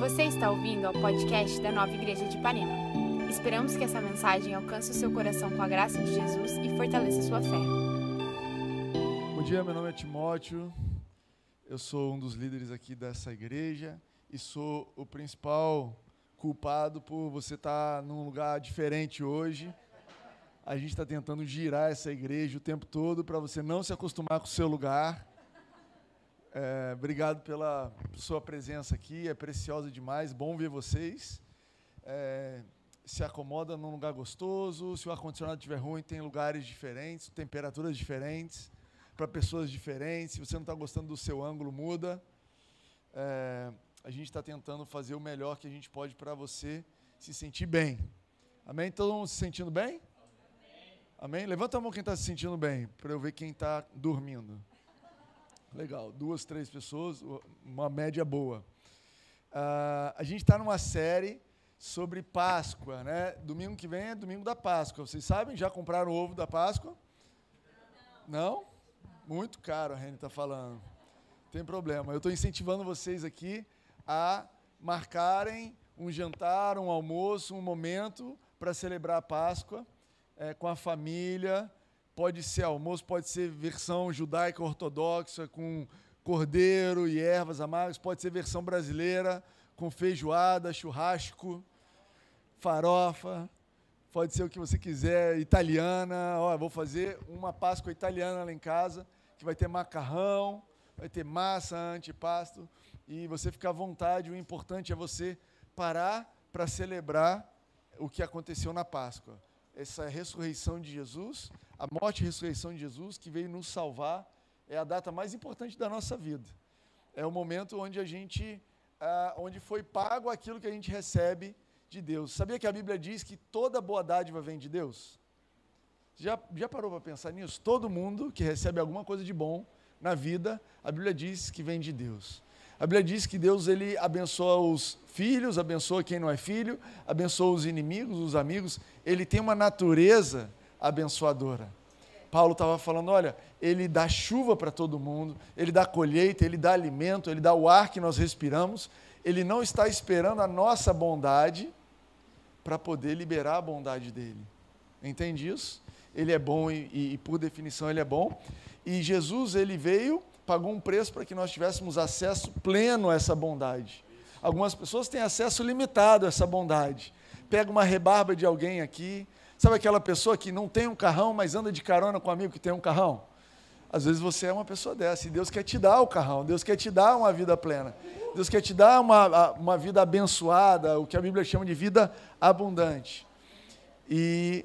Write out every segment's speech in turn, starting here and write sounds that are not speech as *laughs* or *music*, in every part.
Você está ouvindo ao podcast da Nova Igreja de Ipanema. Esperamos que essa mensagem alcance o seu coração com a graça de Jesus e fortaleça sua fé. Bom dia, meu nome é Timóteo. Eu sou um dos líderes aqui dessa igreja e sou o principal culpado por você estar num lugar diferente hoje. A gente está tentando girar essa igreja o tempo todo para você não se acostumar com o seu lugar. É, obrigado pela sua presença aqui, é preciosa demais, bom ver vocês. É, se acomoda num lugar gostoso, se o ar-condicionado estiver ruim, tem lugares diferentes, temperaturas diferentes, para pessoas diferentes. Se você não está gostando do seu ângulo, muda. É, a gente está tentando fazer o melhor que a gente pode para você se sentir bem. Amém? Todo mundo se sentindo bem? Amém? Levanta a mão quem está se sentindo bem, para eu ver quem está dormindo. Legal, duas, três pessoas, uma média boa. Uh, a gente está numa série sobre Páscoa, né? Domingo que vem é domingo da Páscoa. Vocês sabem? Já compraram o ovo da Páscoa? Não? Muito caro, a Reni está falando. Tem problema. Eu estou incentivando vocês aqui a marcarem um jantar, um almoço, um momento para celebrar a Páscoa é, com a família, Pode ser almoço, pode ser versão judaica ortodoxa com cordeiro e ervas amargas, pode ser versão brasileira com feijoada, churrasco, farofa, pode ser o que você quiser, italiana. Ó, vou fazer uma Páscoa italiana lá em casa, que vai ter macarrão, vai ter massa, antipasto, e você fica à vontade. O importante é você parar para celebrar o que aconteceu na Páscoa. Essa ressurreição de Jesus, a morte e ressurreição de Jesus, que veio nos salvar, é a data mais importante da nossa vida. É o momento onde a gente, ah, onde foi pago aquilo que a gente recebe de Deus. Sabia que a Bíblia diz que toda boa dádiva vem de Deus? Já, já parou para pensar nisso? Todo mundo que recebe alguma coisa de bom na vida, a Bíblia diz que vem de Deus. A Bíblia diz que Deus ele abençoa os filhos, abençoa quem não é filho, abençoa os inimigos, os amigos. Ele tem uma natureza abençoadora. Paulo estava falando: olha, ele dá chuva para todo mundo, ele dá colheita, ele dá alimento, ele dá o ar que nós respiramos. Ele não está esperando a nossa bondade para poder liberar a bondade dele. Entende isso? Ele é bom e, e, e, por definição ele é bom. E Jesus ele veio, pagou um preço para que nós tivéssemos acesso pleno a essa bondade. Algumas pessoas têm acesso limitado a essa bondade. Pega uma rebarba de alguém aqui, Sabe aquela pessoa que não tem um carrão, mas anda de carona com um amigo que tem um carrão? Às vezes você é uma pessoa dessa e Deus quer te dar o carrão, Deus quer te dar uma vida plena, Deus quer te dar uma, uma vida abençoada, o que a Bíblia chama de vida abundante. E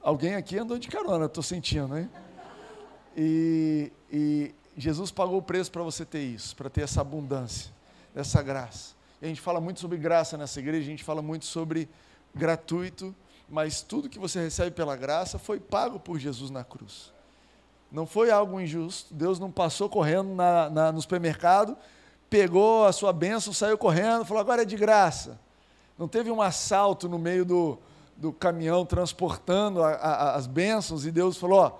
alguém aqui andou de carona, estou sentindo, hein? E, e Jesus pagou o preço para você ter isso, para ter essa abundância, essa graça. E a gente fala muito sobre graça nessa igreja, a gente fala muito sobre gratuito mas tudo que você recebe pela graça foi pago por Jesus na cruz. Não foi algo injusto. Deus não passou correndo na, na, no supermercado, pegou a sua bênção, saiu correndo, falou: agora é de graça. Não teve um assalto no meio do, do caminhão transportando a, a, as bênçãos e Deus falou: ó,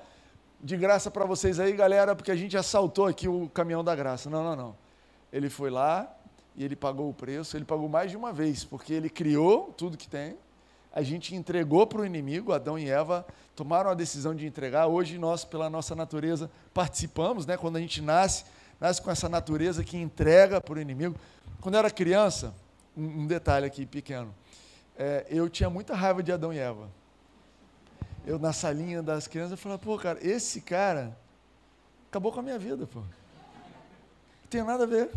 de graça para vocês aí, galera, porque a gente assaltou aqui o caminhão da graça. Não, não, não. Ele foi lá e ele pagou o preço, ele pagou mais de uma vez, porque ele criou tudo que tem, a gente entregou para o inimigo, Adão e Eva tomaram a decisão de entregar. Hoje nós, pela nossa natureza, participamos, né? Quando a gente nasce, nasce com essa natureza que entrega para o inimigo. Quando eu era criança, um, detalhe aqui pequeno, é, eu tinha muita raiva de Adão e Eva. Eu na salinha das crianças eu falava, pô, cara, esse cara acabou com a minha vida, pô. Não tem nada a ver,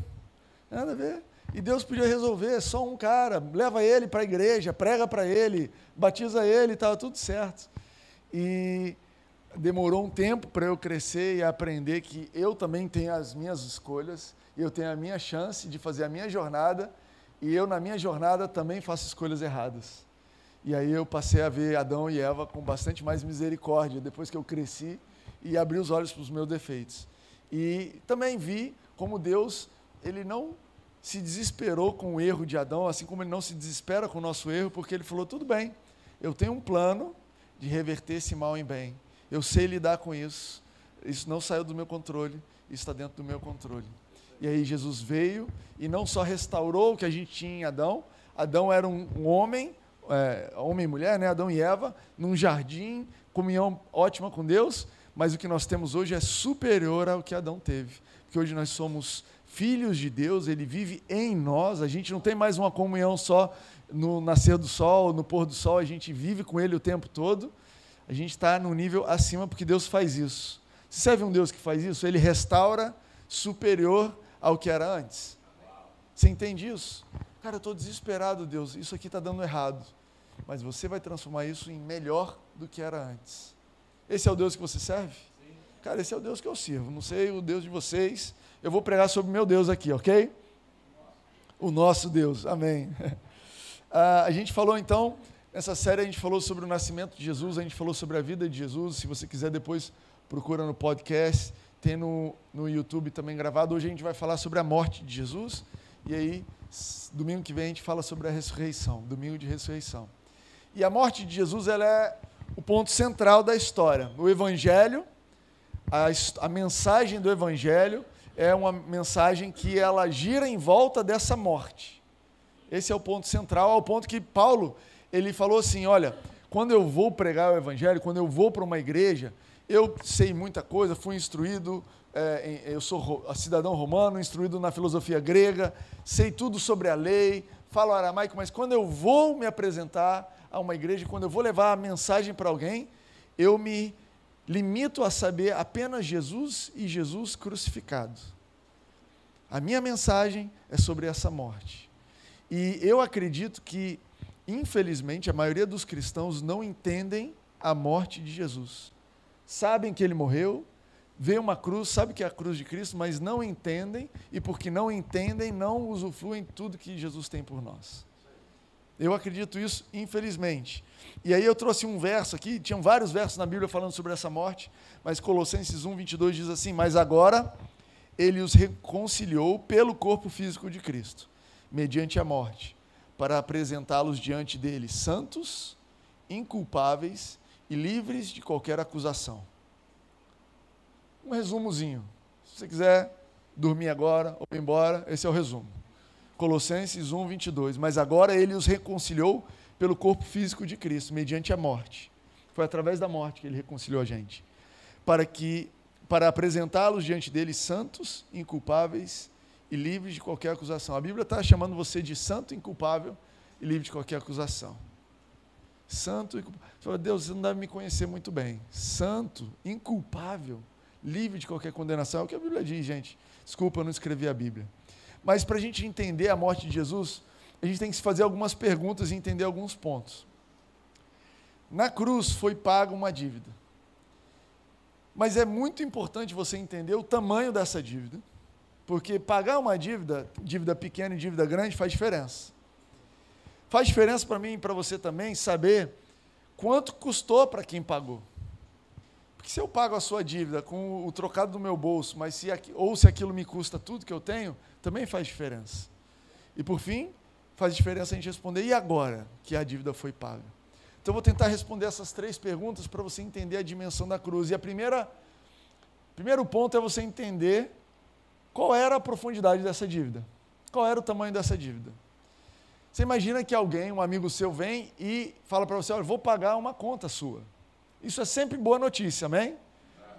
nada a ver. E Deus podia resolver, só um cara, leva ele para a igreja, prega para ele, batiza ele, estava tudo certo. E demorou um tempo para eu crescer e aprender que eu também tenho as minhas escolhas, eu tenho a minha chance de fazer a minha jornada, e eu na minha jornada também faço escolhas erradas. E aí eu passei a ver Adão e Eva com bastante mais misericórdia depois que eu cresci e abri os olhos para os meus defeitos. E também vi como Deus, ele não se desesperou com o erro de Adão, assim como ele não se desespera com o nosso erro, porque ele falou: tudo bem, eu tenho um plano de reverter esse mal em bem. Eu sei lidar com isso. Isso não saiu do meu controle, isso está dentro do meu controle. E aí Jesus veio e não só restaurou o que a gente tinha em Adão, Adão era um, homem, é, homem e mulher, né? Adão e Eva, num jardim, comunhão ótima com Deus, mas o que nós temos hoje é superior ao que Adão teve. Porque hoje nós somos filhos de Deus, ele vive em nós, a gente não tem mais uma comunhão só no nascer do sol, no pôr do sol, a gente vive com ele o tempo todo. A gente está no nível acima porque Deus faz isso. Você serve um Deus que faz isso? Ele restaura superior ao que era antes. Você entende isso? Cara, eu estou desesperado, Deus, isso aqui está dando errado. Mas você vai transformar isso em melhor do que era antes. Esse é o Deus que você serve? Sim. Cara, esse é o Deus que eu sirvo. Não sei o Deus de vocês. Eu vou pregar sobre o meu Deus aqui, ok? O nosso Deus, amém. *laughs* Ah, a gente falou então, nessa série a gente falou sobre o nascimento de Jesus, a gente falou sobre a vida de Jesus. Se você quiser depois, procura no podcast, tem no, no YouTube também gravado. Hoje a gente vai falar sobre a morte de Jesus. E aí, domingo que vem a gente fala sobre a ressurreição, domingo de ressurreição. E a morte de Jesus ela é o ponto central da história. O Evangelho, a, a mensagem do Evangelho é uma mensagem que ela gira em volta dessa morte. Esse é o ponto central, ao ponto que Paulo ele falou assim, olha, quando eu vou pregar o Evangelho, quando eu vou para uma igreja, eu sei muita coisa, fui instruído, é, eu sou cidadão romano, instruído na filosofia grega, sei tudo sobre a lei, falo aramaico, mas quando eu vou me apresentar a uma igreja, quando eu vou levar a mensagem para alguém, eu me limito a saber apenas Jesus e Jesus crucificado. A minha mensagem é sobre essa morte. E eu acredito que, infelizmente, a maioria dos cristãos não entendem a morte de Jesus. Sabem que ele morreu, vê uma cruz, sabe que é a cruz de Cristo, mas não entendem, e porque não entendem, não usufruem tudo que Jesus tem por nós. Eu acredito isso, infelizmente. E aí eu trouxe um verso aqui, tinham vários versos na Bíblia falando sobre essa morte, mas Colossenses 1, 22 diz assim: Mas agora ele os reconciliou pelo corpo físico de Cristo, mediante a morte, para apresentá-los diante dele santos, inculpáveis e livres de qualquer acusação. Um resumozinho. Se você quiser dormir agora ou ir embora, esse é o resumo. Colossenses 1, 22. Mas agora ele os reconciliou pelo corpo físico de Cristo, mediante a morte. Foi através da morte que ele reconciliou a gente. Para que para apresentá-los diante dele santos, inculpáveis e livres de qualquer acusação. A Bíblia está chamando você de santo, inculpável e livre de qualquer acusação. Santo, inculpável. Deus, você não deve me conhecer muito bem. Santo, inculpável, livre de qualquer condenação. É o que a Bíblia diz, gente. Desculpa, eu não escrevi a Bíblia. Mas para a gente entender a morte de Jesus, a gente tem que se fazer algumas perguntas e entender alguns pontos. Na cruz foi paga uma dívida. Mas é muito importante você entender o tamanho dessa dívida, porque pagar uma dívida, dívida pequena e dívida grande, faz diferença. Faz diferença para mim e para você também saber quanto custou para quem pagou. Porque se eu pago a sua dívida com o trocado do meu bolso, mas se, ou se aquilo me custa tudo que eu tenho, também faz diferença. E por fim, faz diferença a gente responder, e agora que a dívida foi paga? Então eu vou tentar responder essas três perguntas para você entender a dimensão da cruz. E a primeira, primeiro ponto é você entender qual era a profundidade dessa dívida. Qual era o tamanho dessa dívida? Você imagina que alguém, um amigo seu, vem e fala para você: olha, vou pagar uma conta sua. Isso é sempre boa notícia, amém?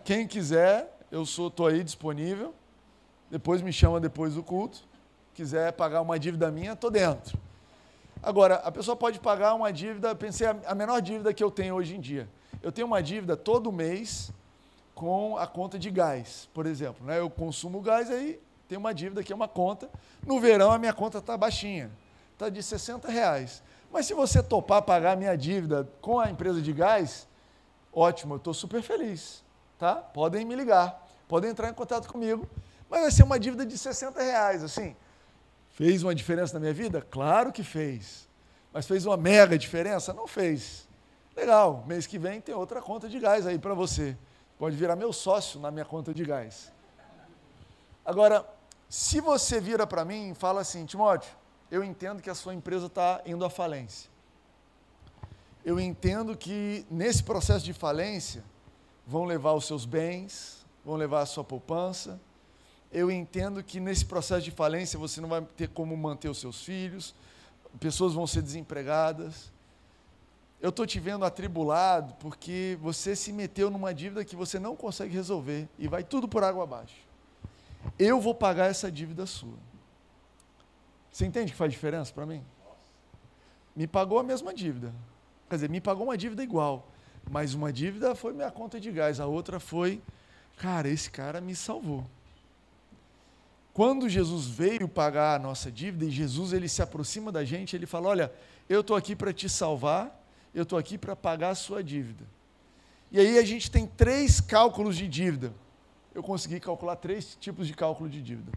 Quem quiser, eu estou aí disponível. Depois me chama depois do culto. Quiser pagar uma dívida minha, estou dentro. Agora, a pessoa pode pagar uma dívida, pensei a menor dívida que eu tenho hoje em dia. Eu tenho uma dívida todo mês com a conta de gás, por exemplo. Né? Eu consumo gás, aí tem uma dívida que é uma conta. No verão a minha conta está baixinha, está de 60 reais. Mas se você topar pagar a minha dívida com a empresa de gás, ótimo, eu estou super feliz. Tá? Podem me ligar, podem entrar em contato comigo mas vai ser uma dívida de 60 reais, assim. Fez uma diferença na minha vida? Claro que fez. Mas fez uma mega diferença? Não fez. Legal, mês que vem tem outra conta de gás aí para você. Pode virar meu sócio na minha conta de gás. Agora, se você vira para mim e fala assim, Timóteo, eu entendo que a sua empresa está indo à falência. Eu entendo que nesse processo de falência vão levar os seus bens, vão levar a sua poupança, Eu entendo que nesse processo de falência você não vai ter como manter os seus filhos, pessoas vão ser desempregadas. Eu estou te vendo atribulado porque você se meteu numa dívida que você não consegue resolver e vai tudo por água abaixo. Eu vou pagar essa dívida sua. Você entende que faz diferença para mim? Me pagou a mesma dívida. Quer dizer, me pagou uma dívida igual. Mas uma dívida foi minha conta de gás, a outra foi, cara, esse cara me salvou. Quando Jesus veio pagar a nossa dívida e Jesus ele se aproxima da gente, ele fala: "Olha, eu estou aqui para te salvar, eu estou aqui para pagar a sua dívida". E aí a gente tem três cálculos de dívida. Eu consegui calcular três tipos de cálculo de dívida.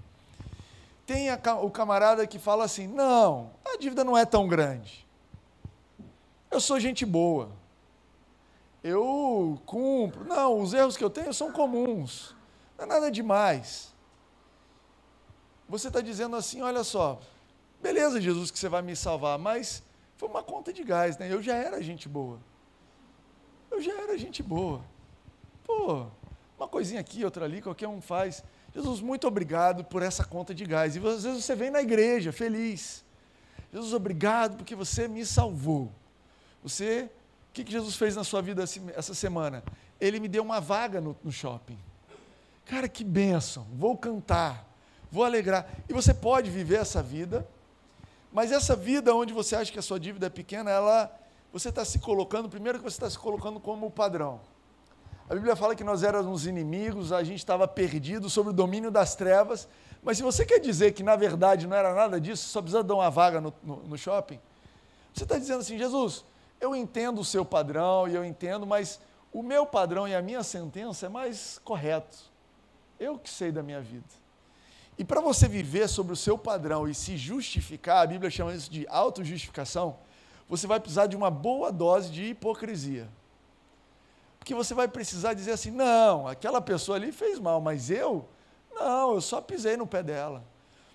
Tem a, o camarada que fala assim: "Não, a dívida não é tão grande. Eu sou gente boa eu cumpro. Não, os erros que eu tenho são comuns. Não é nada demais. Você está dizendo assim: olha só, beleza, Jesus, que você vai me salvar, mas foi uma conta de gás, né? Eu já era gente boa. Eu já era gente boa. Pô, uma coisinha aqui, outra ali, qualquer um faz. Jesus, muito obrigado por essa conta de gás. E às vezes você vem na igreja feliz. Jesus, obrigado porque você me salvou. Você o que, que Jesus fez na sua vida essa semana? Ele me deu uma vaga no, no shopping. Cara, que bênção! Vou cantar, vou alegrar. E você pode viver essa vida, mas essa vida onde você acha que a sua dívida é pequena, ela, você está se colocando, primeiro que você está se colocando como padrão. A Bíblia fala que nós éramos inimigos, a gente estava perdido sob o domínio das trevas, mas se você quer dizer que na verdade não era nada disso, só precisa dar uma vaga no, no, no shopping, você está dizendo assim, Jesus, eu entendo o seu padrão e eu entendo, mas o meu padrão e a minha sentença é mais correto. Eu que sei da minha vida. E para você viver sobre o seu padrão e se justificar, a Bíblia chama isso de autojustificação, você vai precisar de uma boa dose de hipocrisia. Porque você vai precisar dizer assim: não, aquela pessoa ali fez mal, mas eu, não, eu só pisei no pé dela.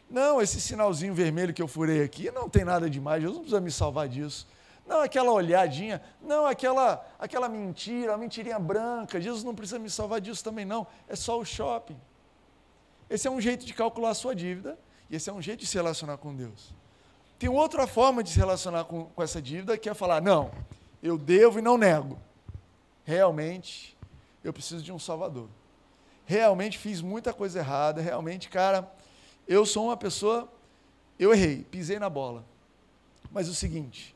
Não, esse sinalzinho vermelho que eu furei aqui não tem nada demais, Jesus não precisa me salvar disso. Não aquela olhadinha, não aquela, aquela mentira, a mentirinha branca. Jesus não precisa me salvar disso também, não. É só o shopping. Esse é um jeito de calcular a sua dívida e esse é um jeito de se relacionar com Deus. Tem outra forma de se relacionar com, com essa dívida que é falar: não, eu devo e não nego. Realmente, eu preciso de um Salvador. Realmente fiz muita coisa errada. Realmente, cara, eu sou uma pessoa. Eu errei, pisei na bola. Mas o seguinte,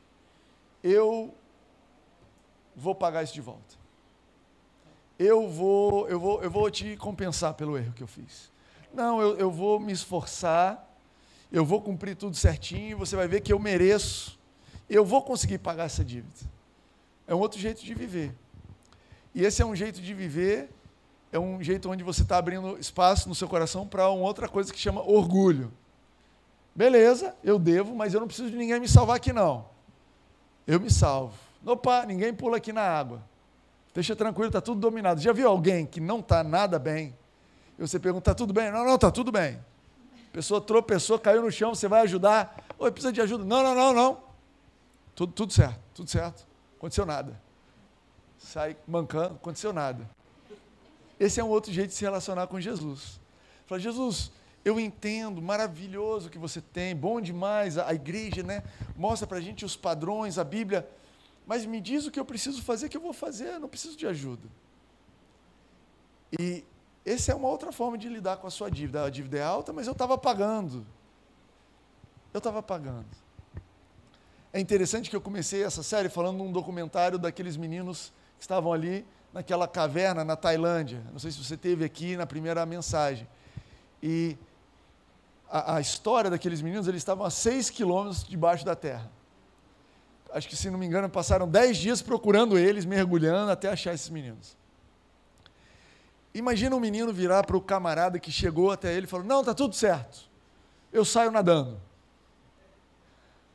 eu vou pagar isso de volta. Eu vou, eu vou, eu vou te compensar pelo erro que eu fiz. Não, eu, eu vou me esforçar, eu vou cumprir tudo certinho, você vai ver que eu mereço, eu vou conseguir pagar essa dívida. É um outro jeito de viver. E esse é um jeito de viver, é um jeito onde você está abrindo espaço no seu coração para uma outra coisa que chama orgulho. Beleza, eu devo, mas eu não preciso de ninguém me salvar aqui não eu me salvo. Opa, ninguém pula aqui na água. Deixa tranquilo, está tudo dominado. Já viu alguém que não está nada bem? E você pergunta, está tudo bem? Não, não, está tudo bem. A pessoa tropeçou, caiu no chão, você vai ajudar. Oi, precisa de ajuda? Não, não, não, não. Tudo, tudo certo, tudo certo. Aconteceu nada. Sai mancando, aconteceu nada. Esse é um outro jeito de se relacionar com Jesus. Fala, Jesus, eu entendo, maravilhoso que você tem, bom demais, a, a igreja, né? Mostra para a gente os padrões, a Bíblia, mas me diz o que eu preciso fazer, que eu vou fazer, não preciso de ajuda. E essa é uma outra forma de lidar com a sua dívida. A dívida é alta, mas eu estava pagando. Eu estava pagando. É interessante que eu comecei essa série falando num documentário daqueles meninos que estavam ali naquela caverna na Tailândia. Não sei se você teve aqui na primeira mensagem. E a, a história daqueles meninos, eles estavam a seis quilômetros debaixo da terra. Acho que, se não me engano, passaram dez dias procurando eles, mergulhando até achar esses meninos. Imagina um menino virar para o camarada que chegou até ele e falou: Não, está tudo certo, eu saio nadando.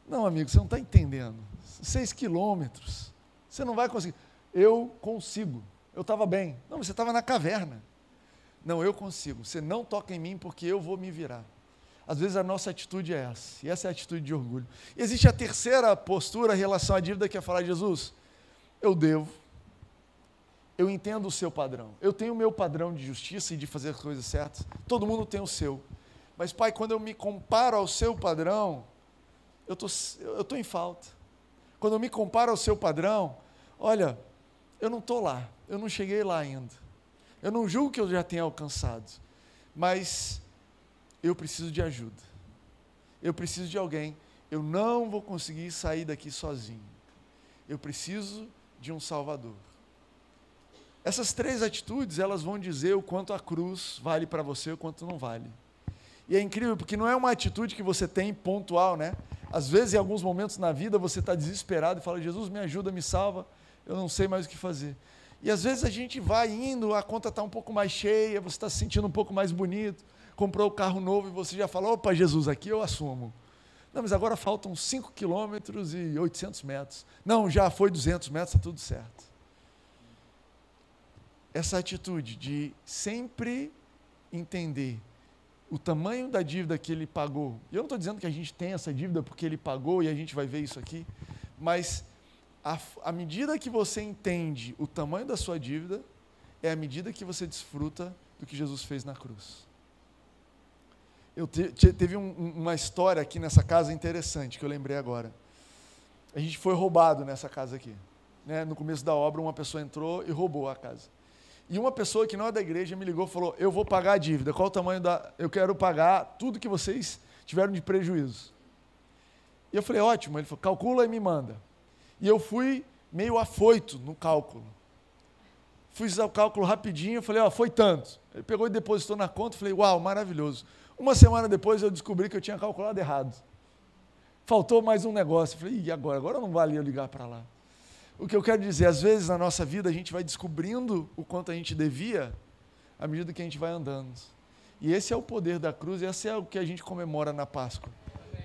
Não, amigo, você não está entendendo. Seis quilômetros, você não vai conseguir. Eu consigo, eu estava bem. Não, você estava na caverna. Não, eu consigo. Você não toca em mim porque eu vou me virar. Às vezes a nossa atitude é essa, e essa é a atitude de orgulho. Existe a terceira postura em relação à dívida que é falar, Jesus, eu devo, eu entendo o seu padrão. Eu tenho o meu padrão de justiça e de fazer as coisas certas. Todo mundo tem o seu. Mas, Pai, quando eu me comparo ao seu padrão, eu tô, estou tô em falta. Quando eu me comparo ao seu padrão, olha, eu não estou lá, eu não cheguei lá ainda. Eu não julgo que eu já tenha alcançado, mas eu preciso de ajuda. Eu preciso de alguém. Eu não vou conseguir sair daqui sozinho. Eu preciso de um Salvador. Essas três atitudes, elas vão dizer o quanto a cruz vale para você, o quanto não vale. E é incrível, porque não é uma atitude que você tem pontual, né? Às vezes, em alguns momentos na vida, você está desesperado e fala: Jesus, me ajuda, me salva, eu não sei mais o que fazer. E às vezes a gente vai indo, a conta está um pouco mais cheia, você está se sentindo um pouco mais bonito, comprou o carro novo e você já fala: opa, Jesus, aqui eu assumo. Não, mas agora faltam 5 quilômetros e 800 metros. Não, já foi 200 metros, está tudo certo. Essa atitude de sempre entender o tamanho da dívida que ele pagou. Eu não estou dizendo que a gente tem essa dívida porque ele pagou e a gente vai ver isso aqui, mas à medida que você entende o tamanho da sua dívida, é a medida que você desfruta do que Jesus fez na cruz. Eu te, te, teve um, uma história aqui nessa casa interessante que eu lembrei agora. A gente foi roubado nessa casa aqui. Né? No começo da obra, uma pessoa entrou e roubou a casa. E uma pessoa que não é da igreja me ligou e falou: Eu vou pagar a dívida. Qual o tamanho da. Eu quero pagar tudo que vocês tiveram de prejuízo. E eu falei: Ótimo. Ele falou: Calcula e me manda. E eu fui meio afoito no cálculo. Fiz o cálculo rapidinho. Falei: Ó, foi tanto. Ele pegou e depositou na conta. Falei: Uau, maravilhoso. Uma semana depois eu descobri que eu tinha calculado errado. Faltou mais um negócio. falei: E agora? Agora não valia eu ligar para lá. O que eu quero dizer, às vezes na nossa vida a gente vai descobrindo o quanto a gente devia à medida que a gente vai andando. E esse é o poder da cruz, e esse é o que a gente comemora na Páscoa.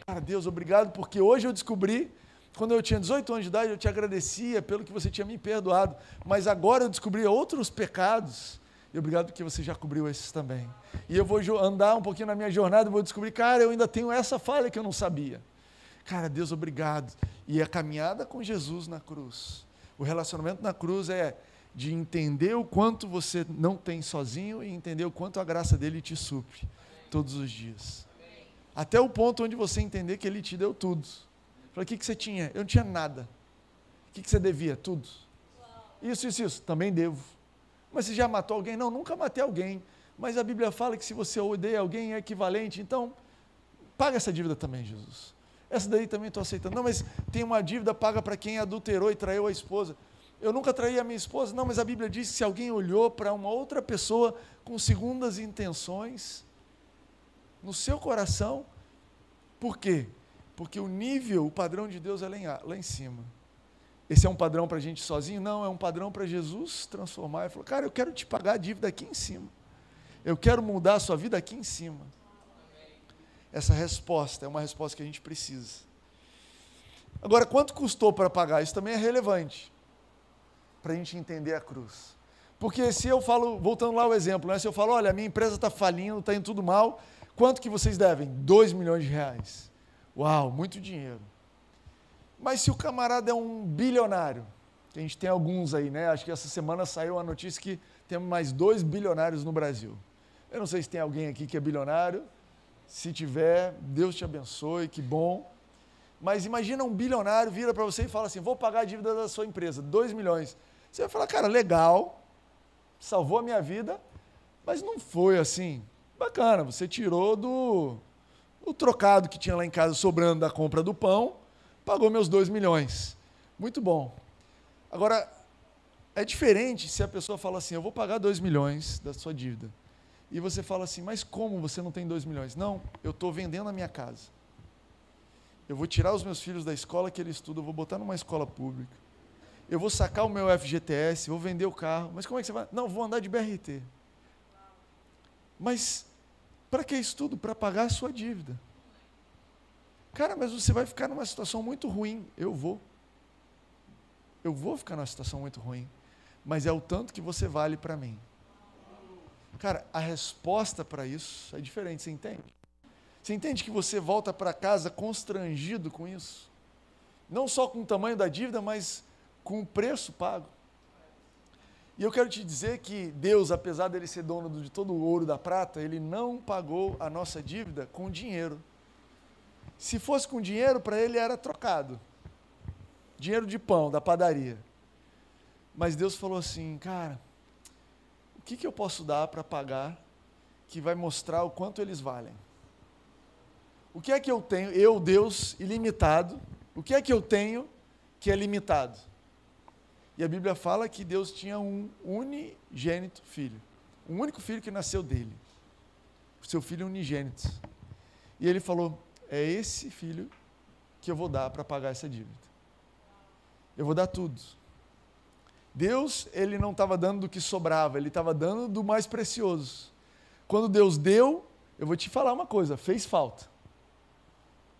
Cara, Deus, obrigado, porque hoje eu descobri, quando eu tinha 18 anos de idade, eu te agradecia pelo que você tinha me perdoado, mas agora eu descobri outros pecados, e obrigado porque você já cobriu esses também. E eu vou andar um pouquinho na minha jornada e vou descobrir, cara, eu ainda tenho essa falha que eu não sabia. Cara, Deus, obrigado. E a caminhada com Jesus na cruz, o relacionamento na cruz é de entender o quanto você não tem sozinho e entender o quanto a graça dele te supre todos os dias. Até o ponto onde você entender que ele te deu tudo. Falei, o que, que você tinha? Eu não tinha nada. O que, que você devia? Tudo. Isso, isso, isso. Também devo. Mas você já matou alguém? Não, nunca matei alguém. Mas a Bíblia fala que se você odeia alguém é equivalente. Então, paga essa dívida também, Jesus. Essa daí também estou aceitando. Não, mas tem uma dívida paga para quem adulterou e traiu a esposa. Eu nunca traí a minha esposa. Não, mas a Bíblia diz que se alguém olhou para uma outra pessoa com segundas intenções no seu coração, por quê? Porque o nível, o padrão de Deus é lá em, lá em cima. Esse é um padrão para a gente sozinho? Não, é um padrão para Jesus transformar. Ele falou, cara, eu quero te pagar a dívida aqui em cima. Eu quero mudar a sua vida aqui em cima essa resposta, é uma resposta que a gente precisa. Agora, quanto custou para pagar? Isso também é relevante para a gente entender a cruz. Porque se eu falo, voltando lá ao exemplo, né, se eu falo, olha, a minha empresa está falindo, está indo tudo mal, quanto que vocês devem? 2 milhões de reais. Uau, muito dinheiro. Mas se o camarada é um bilionário, a gente tem alguns aí, né? Acho que essa semana saiu a notícia que temos mais dois bilionários no Brasil. Eu não sei se tem alguém aqui que é bilionário, se tiver, Deus te abençoe, que bom. Mas imagina um bilionário vira para você e fala assim: vou pagar a dívida da sua empresa, 2 milhões. Você vai falar, cara, legal, salvou a minha vida, mas não foi assim. Bacana, você tirou do o trocado que tinha lá em casa sobrando da compra do pão, pagou meus 2 milhões. Muito bom. Agora, é diferente se a pessoa fala assim: eu vou pagar 2 milhões da sua dívida e você fala assim, mas como você não tem 2 milhões? Não, eu estou vendendo a minha casa. Eu vou tirar os meus filhos da escola que eles estudam, eu vou botar numa escola pública. Eu vou sacar o meu FGTS, vou vender o carro. Mas como é que você vai? Não, vou andar de BRT. Mas para que isso tudo? Para pagar a sua dívida. Cara, mas você vai ficar numa situação muito ruim. Eu vou. Eu vou ficar numa situação muito ruim. Mas é o tanto que você vale para mim. Cara, a resposta para isso é diferente, você entende? Você entende que você volta para casa constrangido com isso? Não só com o tamanho da dívida, mas com o preço pago. E eu quero te dizer que Deus, apesar dele ser dono de todo o ouro da prata, ele não pagou a nossa dívida com dinheiro. Se fosse com dinheiro, para ele era trocado. Dinheiro de pão, da padaria. Mas Deus falou assim, cara, o que, que eu posso dar para pagar que vai mostrar o quanto eles valem? O que é que eu tenho, eu, Deus, ilimitado, o que é que eu tenho que é limitado? E a Bíblia fala que Deus tinha um unigênito filho, um único filho que nasceu dele, seu filho unigênito. E ele falou: É esse filho que eu vou dar para pagar essa dívida. Eu vou dar tudo. Deus, ele não estava dando do que sobrava, ele estava dando do mais precioso. Quando Deus deu, eu vou te falar uma coisa: fez falta.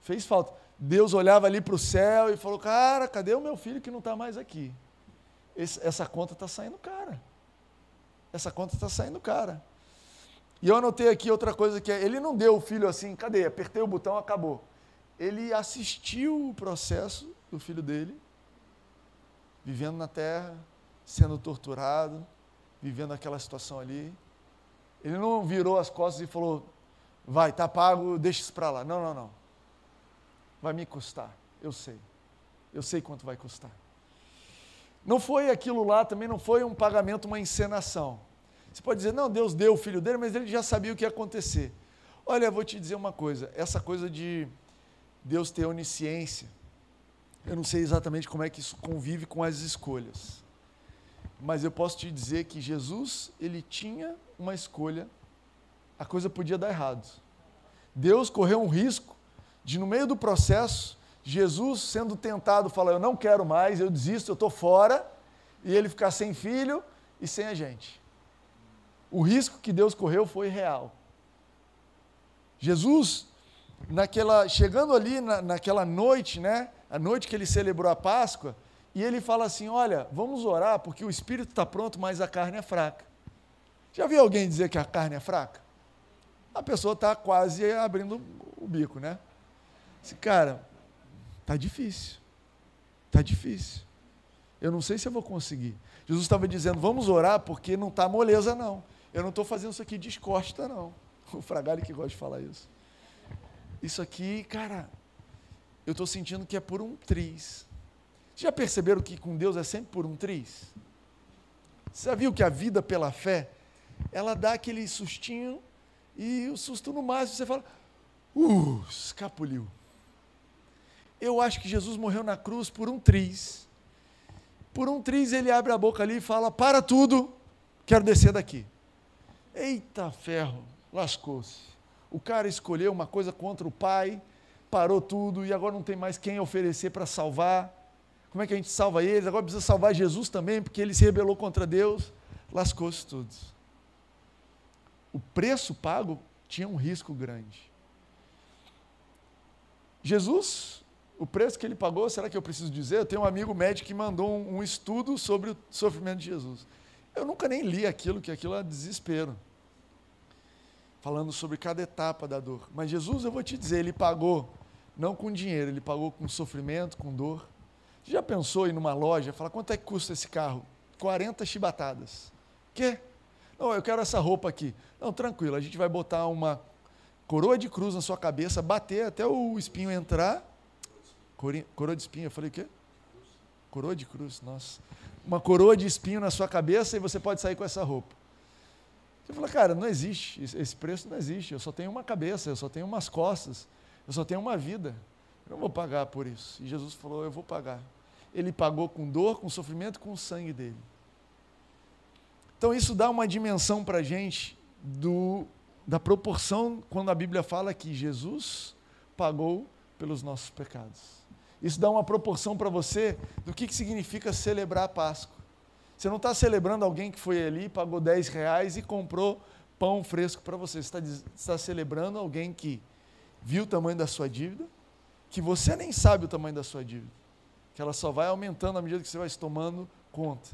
Fez falta. Deus olhava ali para o céu e falou: Cara, cadê o meu filho que não está mais aqui? esse, essa conta está saindo cara. Essa conta está saindo cara. E eu anotei aqui outra coisa que é, ele não deu o filho assim, cadê? Apertei o botão, acabou. Ele assistiu o processo do filho dele, vivendo na terra, sendo torturado, vivendo aquela situação ali. Ele não virou as costas e falou: vai, tá pago, deixa isso para lá. Não, não, não. Vai me custar, eu sei. Eu sei quanto vai custar. Não foi aquilo lá, também não foi um pagamento, uma encenação. Você pode dizer, não, Deus deu o filho dele, mas ele já sabia o que ia acontecer. Olha, eu vou te dizer uma coisa: essa coisa de Deus ter onisciência, eu não sei exatamente como é que isso convive com as escolhas. Mas eu posso te dizer que Jesus, ele tinha uma escolha, a coisa podia dar errado. Deus correu um risco de, no meio do processo, Jesus sendo tentado, fala: Eu não quero mais, eu desisto, eu estou fora, e ele ficar sem filho e sem a gente. O risco que Deus correu foi real. Jesus, naquela, chegando ali na, naquela noite, né, a noite que ele celebrou a Páscoa, e ele fala assim: Olha, vamos orar porque o espírito está pronto, mas a carne é fraca. Já viu alguém dizer que a carne é fraca? A pessoa está quase abrindo o bico, né? Esse cara, Está difícil. Está difícil. Eu não sei se eu vou conseguir. Jesus estava dizendo, vamos orar, porque não está moleza, não. Eu não estou fazendo isso aqui de escosta, não. *laughs* O Fragale que gosta de falar isso. Isso aqui, cara, eu estou sentindo que é por um triz. Já perceberam que com Deus é sempre por um triz? Você já viu que a vida pela fé, ela dá aquele sustinho e o susto no máximo você fala, uh, escapuliu. Eu acho que Jesus morreu na cruz por um triz. Por um triz ele abre a boca ali e fala: Para tudo, quero descer daqui. Eita ferro, lascou-se. O cara escolheu uma coisa contra o pai, parou tudo e agora não tem mais quem oferecer para salvar. Como é que a gente salva eles? Agora precisa salvar Jesus também, porque ele se rebelou contra Deus. Lascou-se tudo. O preço pago tinha um risco grande. Jesus o preço que ele pagou, será que eu preciso dizer? Eu tenho um amigo médico que mandou um, um estudo sobre o sofrimento de Jesus. Eu nunca nem li aquilo, que aquilo é desespero. Falando sobre cada etapa da dor. Mas Jesus, eu vou te dizer, ele pagou não com dinheiro, ele pagou com sofrimento, com dor. Você já pensou em numa loja, falar quanto é que custa esse carro? 40 chibatadas. Quê? Não, eu quero essa roupa aqui. Não, tranquilo, a gente vai botar uma coroa de cruz na sua cabeça, bater até o espinho entrar Coroa de espinho, eu falei o quê? Coroa de cruz, nossa. Uma coroa de espinho na sua cabeça e você pode sair com essa roupa. Você fala, cara, não existe, esse preço não existe. Eu só tenho uma cabeça, eu só tenho umas costas, eu só tenho uma vida. Eu não vou pagar por isso. E Jesus falou, eu vou pagar. Ele pagou com dor, com sofrimento, com o sangue dele. Então isso dá uma dimensão para a gente do, da proporção quando a Bíblia fala que Jesus pagou pelos nossos pecados. Isso dá uma proporção para você do que, que significa celebrar a Páscoa. Você não está celebrando alguém que foi ali, pagou 10 reais e comprou pão fresco para você. Você está, está celebrando alguém que viu o tamanho da sua dívida, que você nem sabe o tamanho da sua dívida, que ela só vai aumentando à medida que você vai se tomando conta.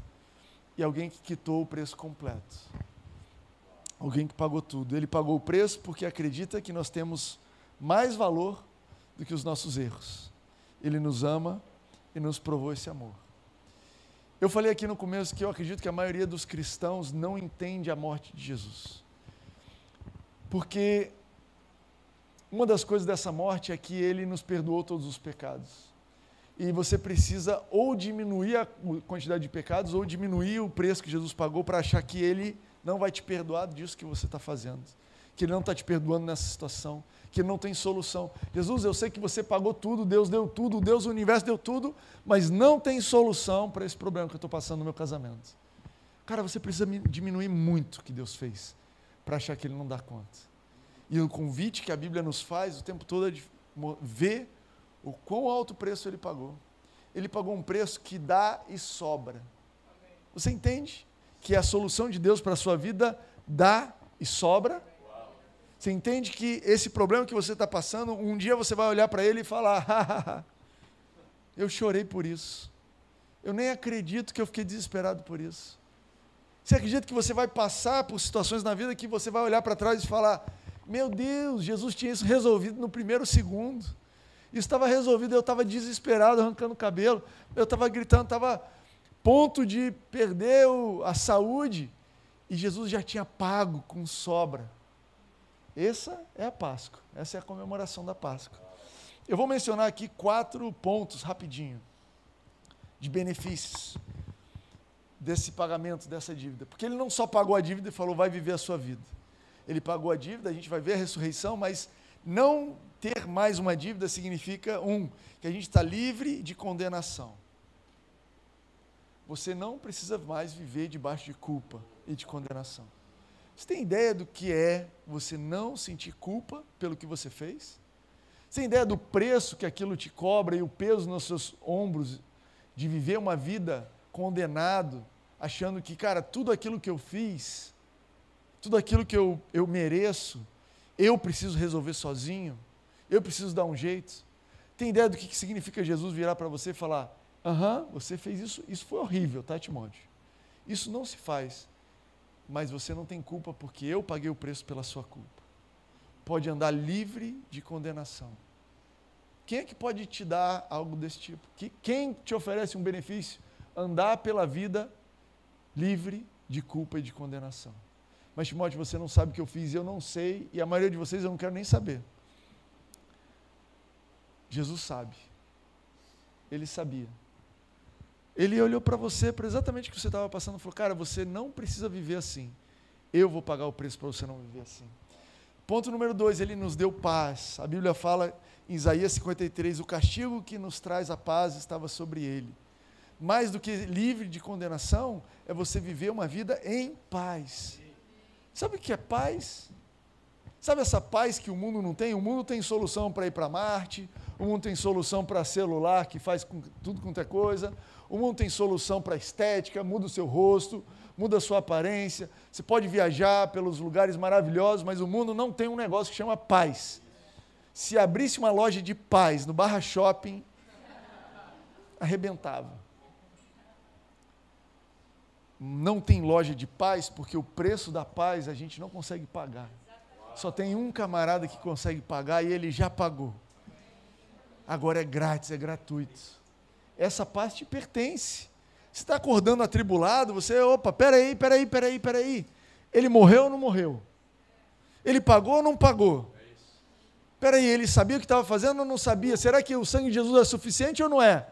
E alguém que quitou o preço completo. Alguém que pagou tudo. Ele pagou o preço porque acredita que nós temos mais valor do que os nossos erros. Ele nos ama e nos provou esse amor. Eu falei aqui no começo que eu acredito que a maioria dos cristãos não entende a morte de Jesus. Porque uma das coisas dessa morte é que ele nos perdoou todos os pecados. E você precisa ou diminuir a quantidade de pecados ou diminuir o preço que Jesus pagou para achar que ele não vai te perdoar disso que você está fazendo. Que ele não está te perdoando nessa situação. Que não tem solução. Jesus, eu sei que você pagou tudo, Deus deu tudo, Deus, o universo deu tudo, mas não tem solução para esse problema que eu estou passando no meu casamento. Cara, você precisa diminuir muito o que Deus fez para achar que ele não dá conta. E o convite que a Bíblia nos faz o tempo todo é de ver o quão alto preço ele pagou. Ele pagou um preço que dá e sobra. Você entende que a solução de Deus para a sua vida dá e sobra? Você entende que esse problema que você está passando, um dia você vai olhar para ele e falar: *laughs* eu chorei por isso. Eu nem acredito que eu fiquei desesperado por isso. Você acredita que você vai passar por situações na vida que você vai olhar para trás e falar: meu Deus, Jesus tinha isso resolvido no primeiro segundo. Isso estava resolvido, eu estava desesperado, arrancando o cabelo, eu estava gritando, estava ponto de perder a saúde, e Jesus já tinha pago com sobra. Essa é a Páscoa, essa é a comemoração da Páscoa. Eu vou mencionar aqui quatro pontos rapidinho de benefícios desse pagamento dessa dívida, porque ele não só pagou a dívida e falou vai viver a sua vida ele pagou a dívida, a gente vai ver a ressurreição, mas não ter mais uma dívida significa, um, que a gente está livre de condenação. Você não precisa mais viver debaixo de culpa e de condenação. Você tem ideia do que é você não sentir culpa pelo que você fez? Você tem ideia do preço que aquilo te cobra e o peso nos seus ombros de viver uma vida condenado, achando que, cara, tudo aquilo que eu fiz tudo aquilo que eu, eu mereço, eu preciso resolver sozinho, eu preciso dar um jeito. Tem ideia do que, significa Jesus virar para você e falar: aham, você fez isso, isso foi horrível, tá, Timóteo? Isso não se faz, mas você não tem culpa porque eu paguei o preço pela sua culpa. Pode andar livre de condenação. Quem é que pode te dar algo desse tipo? Quem te oferece um benefício? Andar pela vida livre de culpa e de condenação. Mas, Timóteo, você não sabe o que eu fiz, eu não sei, e a maioria de vocês eu não quero nem saber. Jesus sabe. Ele sabia. Ele olhou para você, para exatamente o que você estava passando, e falou: Cara, você não precisa viver assim. Eu vou pagar o preço para você não viver assim. Ponto número dois, ele nos deu paz. A Bíblia fala em Isaías 53: o castigo que nos traz a paz estava sobre ele. Mais do que livre de condenação, é você viver uma vida em paz. Sabe o que é paz? Sabe essa paz que o mundo não tem? O mundo tem solução para ir para Marte, o mundo tem solução para celular que faz com, tudo quanto é coisa, o mundo tem solução para estética, muda o seu rosto, muda a sua aparência, você pode viajar pelos lugares maravilhosos, mas o mundo não tem um negócio que chama paz. Se abrisse uma loja de paz no Barra Shopping, arrebentava não tem loja de paz porque o preço da paz a gente não consegue pagar. Só tem um camarada que consegue pagar e ele já pagou. Agora é grátis, é gratuito. Essa paz te pertence. Você está acordando atribulado, você, opa, peraí, peraí, peraí, peraí. Ele morreu ou não morreu? Ele pagou ou não pagou? Peraí, ele sabia o que estava fazendo ou não sabia? Será que o sangue de Jesus é suficiente ou não é?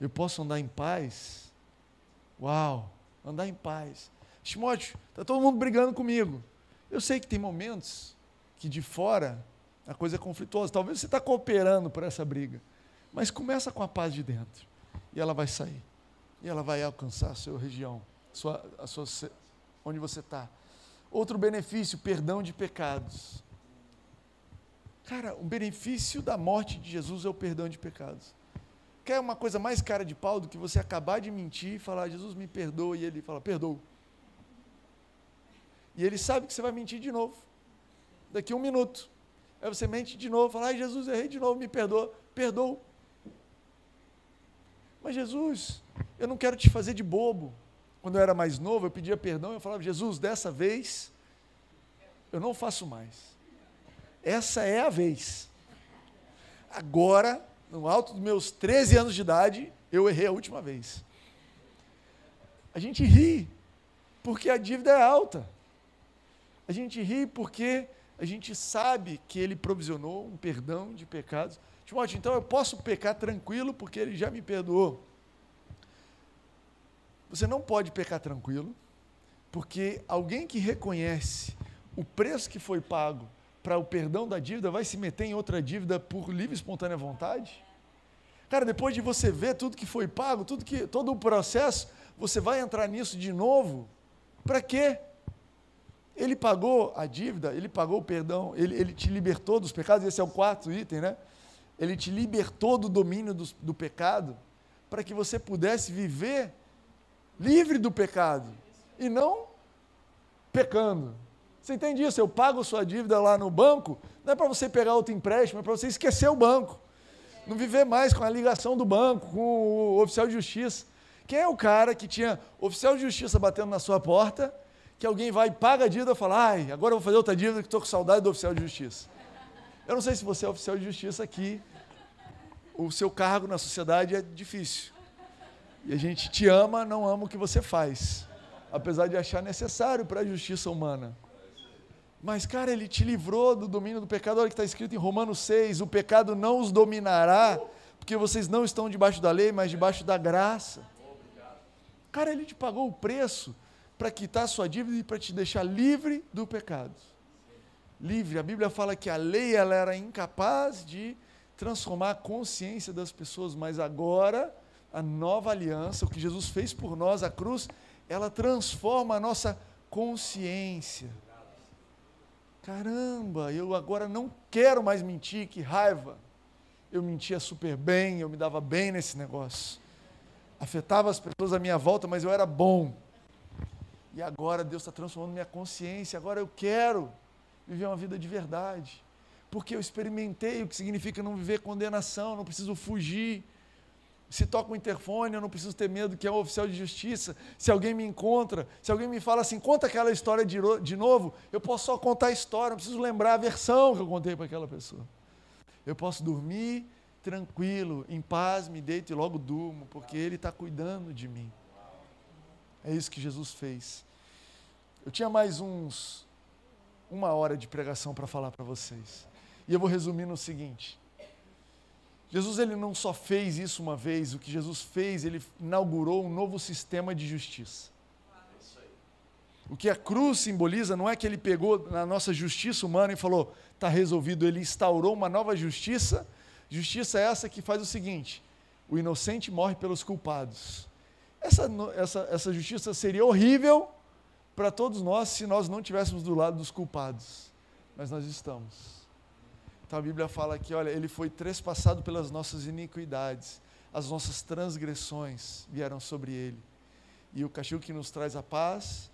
Eu posso andar em paz Uau, andar em paz. Timóteo, está todo mundo brigando comigo. Eu sei que tem momentos que de fora a coisa é conflituosa. Talvez você está cooperando por essa briga. Mas começa com a paz de dentro. E ela vai sair. E ela vai alcançar a sua região, a sua, a sua, onde você está. Outro benefício, perdão de pecados. Cara, o benefício da morte de Jesus é o perdão de pecados. Quer uma coisa mais cara de pau do que você acabar de mentir e falar, Jesus me perdoa, e ele fala, perdoa. E ele sabe que você vai mentir de novo. Daqui a um minuto. Aí você mente de novo, fala, ai Jesus, errei de novo, me perdoa. Perdoa. Mas Jesus, eu não quero te fazer de bobo. Quando eu era mais novo, eu pedia perdão, eu falava, Jesus, dessa vez eu não faço mais. Essa é a vez. Agora no alto dos meus 13 anos de idade, eu errei a última vez. A gente ri porque a dívida é alta. A gente ri porque a gente sabe que ele provisionou um perdão de pecados. Timóteo, então eu posso pecar tranquilo porque ele já me perdoou. Você não pode pecar tranquilo, porque alguém que reconhece o preço que foi pago para o perdão da dívida vai se meter em outra dívida por livre e espontânea vontade? Cara, depois de você ver tudo que foi pago, tudo que todo o processo, você vai entrar nisso de novo? Para quê? Ele pagou a dívida, ele pagou o perdão, ele, ele te libertou dos pecados, esse é o quarto item, né? Ele te libertou do domínio do, do pecado, para que você pudesse viver livre do pecado e não pecando. Você entende isso? Eu pago sua dívida lá no banco, não é para você pegar outro empréstimo, é para você esquecer o banco. Não viver mais com a ligação do banco, com o oficial de justiça. Quem é o cara que tinha oficial de justiça batendo na sua porta, que alguém vai paga a dívida e fala, ai, agora eu vou fazer outra dívida que estou com saudade do oficial de justiça. Eu não sei se você é oficial de justiça aqui, o seu cargo na sociedade é difícil. E a gente te ama, não ama o que você faz, apesar de achar necessário para a justiça humana. Mas, cara, ele te livrou do domínio do pecado. Olha que está escrito em Romanos 6: o pecado não os dominará, porque vocês não estão debaixo da lei, mas debaixo da graça. Cara, ele te pagou o preço para quitar sua dívida e para te deixar livre do pecado. Livre. A Bíblia fala que a lei ela era incapaz de transformar a consciência das pessoas, mas agora a nova aliança, o que Jesus fez por nós, a cruz, ela transforma a nossa consciência. Caramba, eu agora não quero mais mentir, que raiva. Eu mentia super bem, eu me dava bem nesse negócio. Afetava as pessoas à minha volta, mas eu era bom. E agora Deus está transformando minha consciência. Agora eu quero viver uma vida de verdade. Porque eu experimentei o que significa não viver condenação, não preciso fugir se toca o interfone, eu não preciso ter medo que é um oficial de justiça. Se alguém me encontra, se alguém me fala assim, conta aquela história de, de novo, eu posso só contar a história, não preciso lembrar a versão que eu contei para aquela pessoa. Eu posso dormir tranquilo, em paz, me deito e logo durmo, porque Ele está cuidando de mim. É isso que Jesus fez. Eu tinha mais uns uma hora de pregação para falar para vocês. E eu vou resumir no seguinte: Jesus ele não só fez isso uma vez, o que Jesus fez, ele inaugurou um novo sistema de justiça. O que a cruz simboliza não é que ele pegou na nossa justiça humana e falou, está resolvido, ele instaurou uma nova justiça. Justiça é essa que faz o seguinte: o inocente morre pelos culpados. Essa, essa, essa justiça seria horrível para todos nós se nós não estivéssemos do lado dos culpados, mas nós estamos. Então a Bíblia fala que, olha, ele foi trespassado pelas nossas iniquidades, as nossas transgressões vieram sobre ele. E o castigo que nos traz a paz,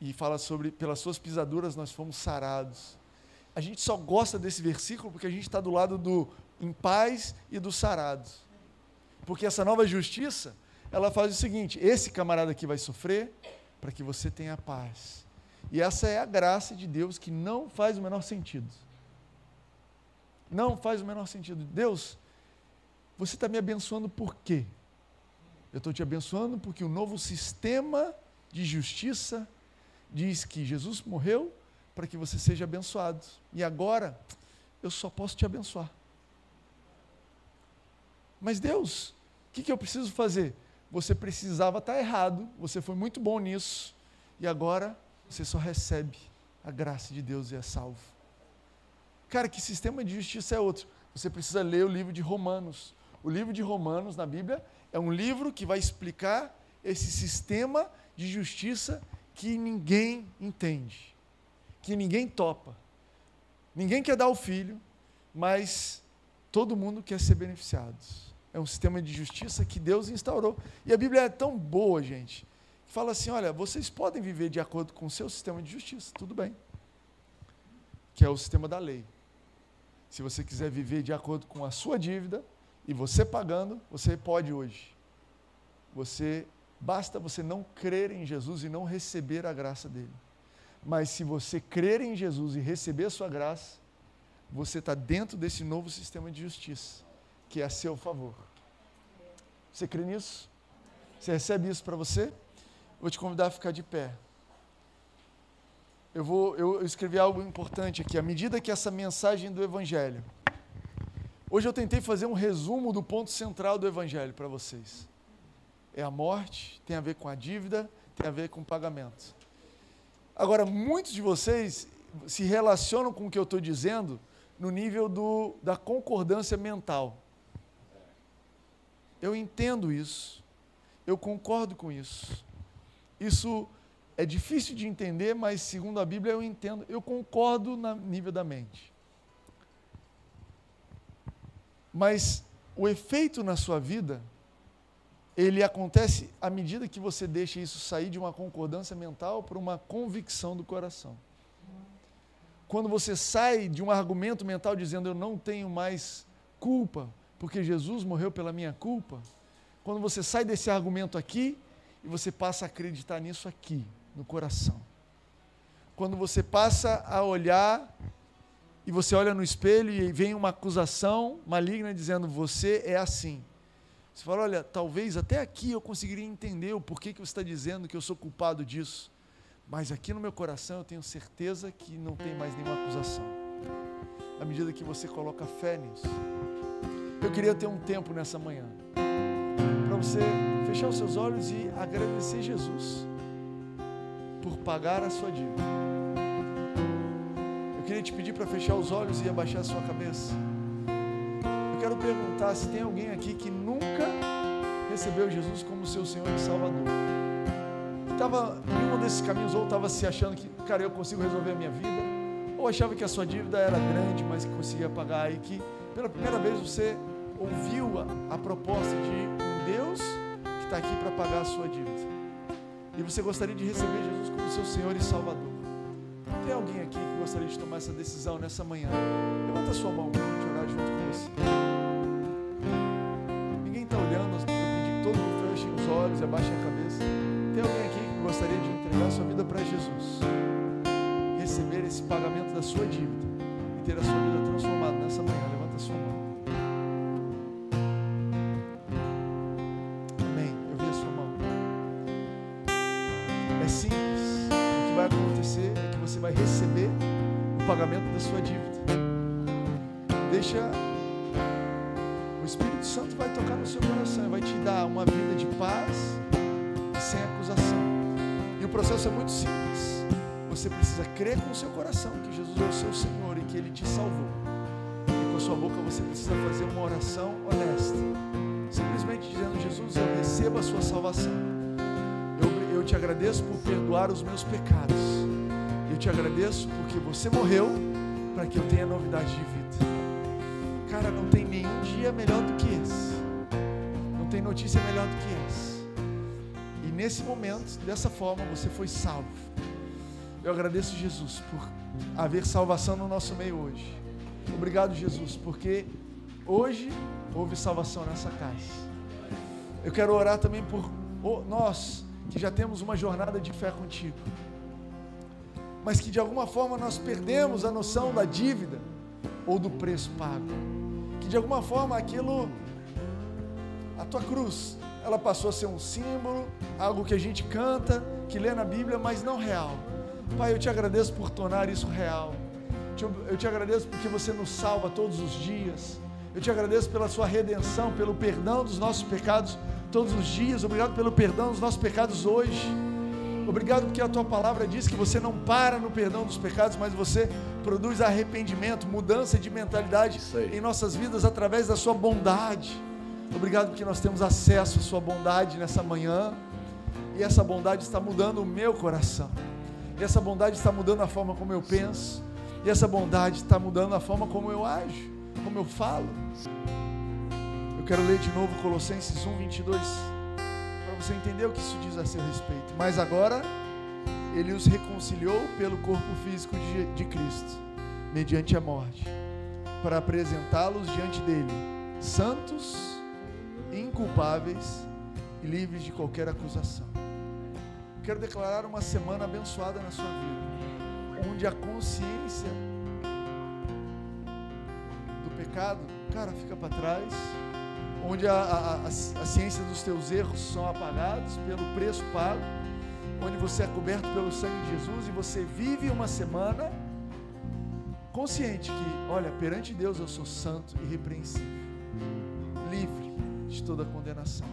e fala sobre, pelas suas pisaduras nós fomos sarados. A gente só gosta desse versículo porque a gente está do lado do em paz e do sarado. Porque essa nova justiça, ela faz o seguinte: esse camarada aqui vai sofrer para que você tenha paz. E essa é a graça de Deus que não faz o menor sentido. Não faz o menor sentido. Deus, você está me abençoando por quê? Eu estou te abençoando porque o novo sistema de justiça diz que Jesus morreu para que você seja abençoado. E agora, eu só posso te abençoar. Mas Deus, o que, que eu preciso fazer? Você precisava estar errado, você foi muito bom nisso, e agora você só recebe a graça de Deus e é salvo. Cara, que sistema de justiça é outro? Você precisa ler o livro de Romanos. O livro de Romanos na Bíblia é um livro que vai explicar esse sistema de justiça que ninguém entende, que ninguém topa. Ninguém quer dar o filho, mas todo mundo quer ser beneficiado. É um sistema de justiça que Deus instaurou. E a Bíblia é tão boa, gente, que fala assim: olha, vocês podem viver de acordo com o seu sistema de justiça, tudo bem. Que é o sistema da lei. Se você quiser viver de acordo com a sua dívida e você pagando, você pode hoje. Você basta você não crer em Jesus e não receber a graça dele. Mas se você crer em Jesus e receber a sua graça, você está dentro desse novo sistema de justiça, que é a seu favor. Você crê nisso? Você recebe isso para você? Vou te convidar a ficar de pé. Eu vou, eu, escrevi algo importante aqui. À medida que essa mensagem do Evangelho, hoje eu tentei fazer um resumo do ponto central do Evangelho para vocês. É a morte, tem a ver com a dívida, tem a ver com o pagamento. Agora, muitos de vocês se relacionam com o que eu estou dizendo no nível do, da concordância mental. Eu entendo isso, eu concordo com isso. Isso é difícil de entender, mas segundo a Bíblia eu entendo, eu concordo no nível da mente. Mas o efeito na sua vida, ele acontece à medida que você deixa isso sair de uma concordância mental para uma convicção do coração. Quando você sai de um argumento mental dizendo eu não tenho mais culpa, porque Jesus morreu pela minha culpa, quando você sai desse argumento aqui e você passa a acreditar nisso aqui, no coração. Quando você passa a olhar e você olha no espelho e vem uma acusação maligna dizendo você é assim. Você fala, olha, talvez até aqui eu conseguiria entender o porquê que você está dizendo que eu sou culpado disso. Mas aqui no meu coração eu tenho certeza que não tem mais nenhuma acusação. À medida que você coloca fé nisso. Eu queria ter um tempo nessa manhã para você fechar os seus olhos e agradecer Jesus por pagar a sua dívida. Eu queria te pedir para fechar os olhos e abaixar a sua cabeça. Eu quero perguntar se tem alguém aqui que nunca recebeu Jesus como seu Senhor e Salvador. Estava em um desses caminhos, ou estava se achando que, cara, eu consigo resolver a minha vida, ou achava que a sua dívida era grande, mas que conseguia pagar, e que pela primeira vez você ouviu a, a proposta de um Deus que está aqui para pagar a sua dívida e você gostaria de receber Jesus como seu Senhor e Salvador, tem alguém aqui que gostaria de tomar essa decisão nessa manhã? Levanta sua mão para gente orar junto com você. Ninguém está olhando, eu pedi que todo mundo feche os olhos e abaixe a cabeça. Tem alguém aqui que gostaria de entregar sua vida para Jesus? Receber esse pagamento da sua dívida e ter a sua vida transformada nessa manhã? Levanta sua mão. Pagamento da sua dívida. Deixa o Espírito Santo vai tocar no seu coração e vai te dar uma vida de paz sem acusação. E o processo é muito simples. Você precisa crer com o seu coração que Jesus é o seu Senhor e que Ele te salvou. E com a sua boca você precisa fazer uma oração honesta. Simplesmente dizendo, Jesus, eu recebo a sua salvação. Eu, eu te agradeço por perdoar os meus pecados eu te agradeço porque você morreu para que eu tenha novidade de vida. Cara, não tem nenhum dia melhor do que esse. Não tem notícia melhor do que essa. E nesse momento, dessa forma, você foi salvo. Eu agradeço, Jesus, por haver salvação no nosso meio hoje. Obrigado, Jesus, porque hoje houve salvação nessa casa. Eu quero orar também por nós que já temos uma jornada de fé contigo mas que de alguma forma nós perdemos a noção da dívida ou do preço pago. Que de alguma forma aquilo, a tua cruz, ela passou a ser um símbolo, algo que a gente canta, que lê na Bíblia, mas não real. Pai, eu te agradeço por tornar isso real. Eu te agradeço porque você nos salva todos os dias. Eu te agradeço pela sua redenção, pelo perdão dos nossos pecados todos os dias. Obrigado pelo perdão dos nossos pecados hoje. Obrigado porque a tua palavra diz que você não para no perdão dos pecados, mas você produz arrependimento, mudança de mentalidade em nossas vidas através da sua bondade. Obrigado porque nós temos acesso à sua bondade nessa manhã. E essa bondade está mudando o meu coração. E essa bondade está mudando a forma como eu penso. E essa bondade está mudando a forma como eu ajo, como eu falo. Eu quero ler de novo Colossenses 1, 22 você entendeu o que isso diz a seu respeito. Mas agora ele os reconciliou pelo corpo físico de, de Cristo, mediante a morte, para apresentá-los diante dele, santos, inculpáveis e livres de qualquer acusação. Quero declarar uma semana abençoada na sua vida, onde a consciência do pecado, cara, fica para trás onde a, a, a, a, ciência dos teus erros são apagados pelo preço pago, onde você é coberto pelo sangue de Jesus e você vive uma semana consciente que, olha, perante Deus eu sou santo e repreensível, livre de toda condenação.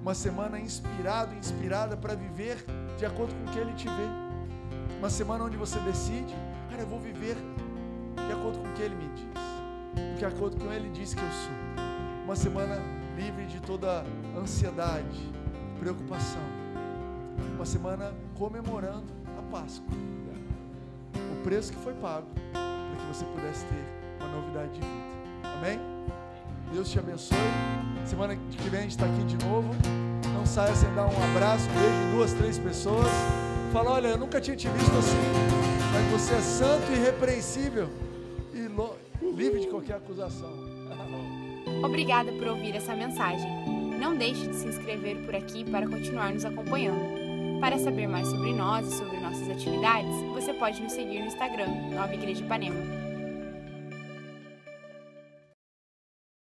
Uma semana inspirado, inspirada para viver de acordo com o que Ele te vê. Uma semana onde você decide, cara, eu vou viver de acordo com o que Ele me diz, de acordo com o que Ele diz que eu sou. Uma semana livre de toda ansiedade, preocupação. Uma semana comemorando a Páscoa. O preço que foi pago para que você pudesse ter uma novidade de vida. Amém? Deus te abençoe. Semana que vem a gente está aqui de novo. Não saia sem dar um abraço, um beijo duas, três pessoas. Fala, olha, eu nunca tinha te visto assim, mas você é santo e irrepreensível e livre de qualquer acusação. Obrigada por ouvir essa mensagem. Não deixe de se inscrever por aqui para continuar nos acompanhando. Para saber mais sobre nós e sobre nossas atividades, você pode nos seguir no Instagram, Nova Igreja Ipanema.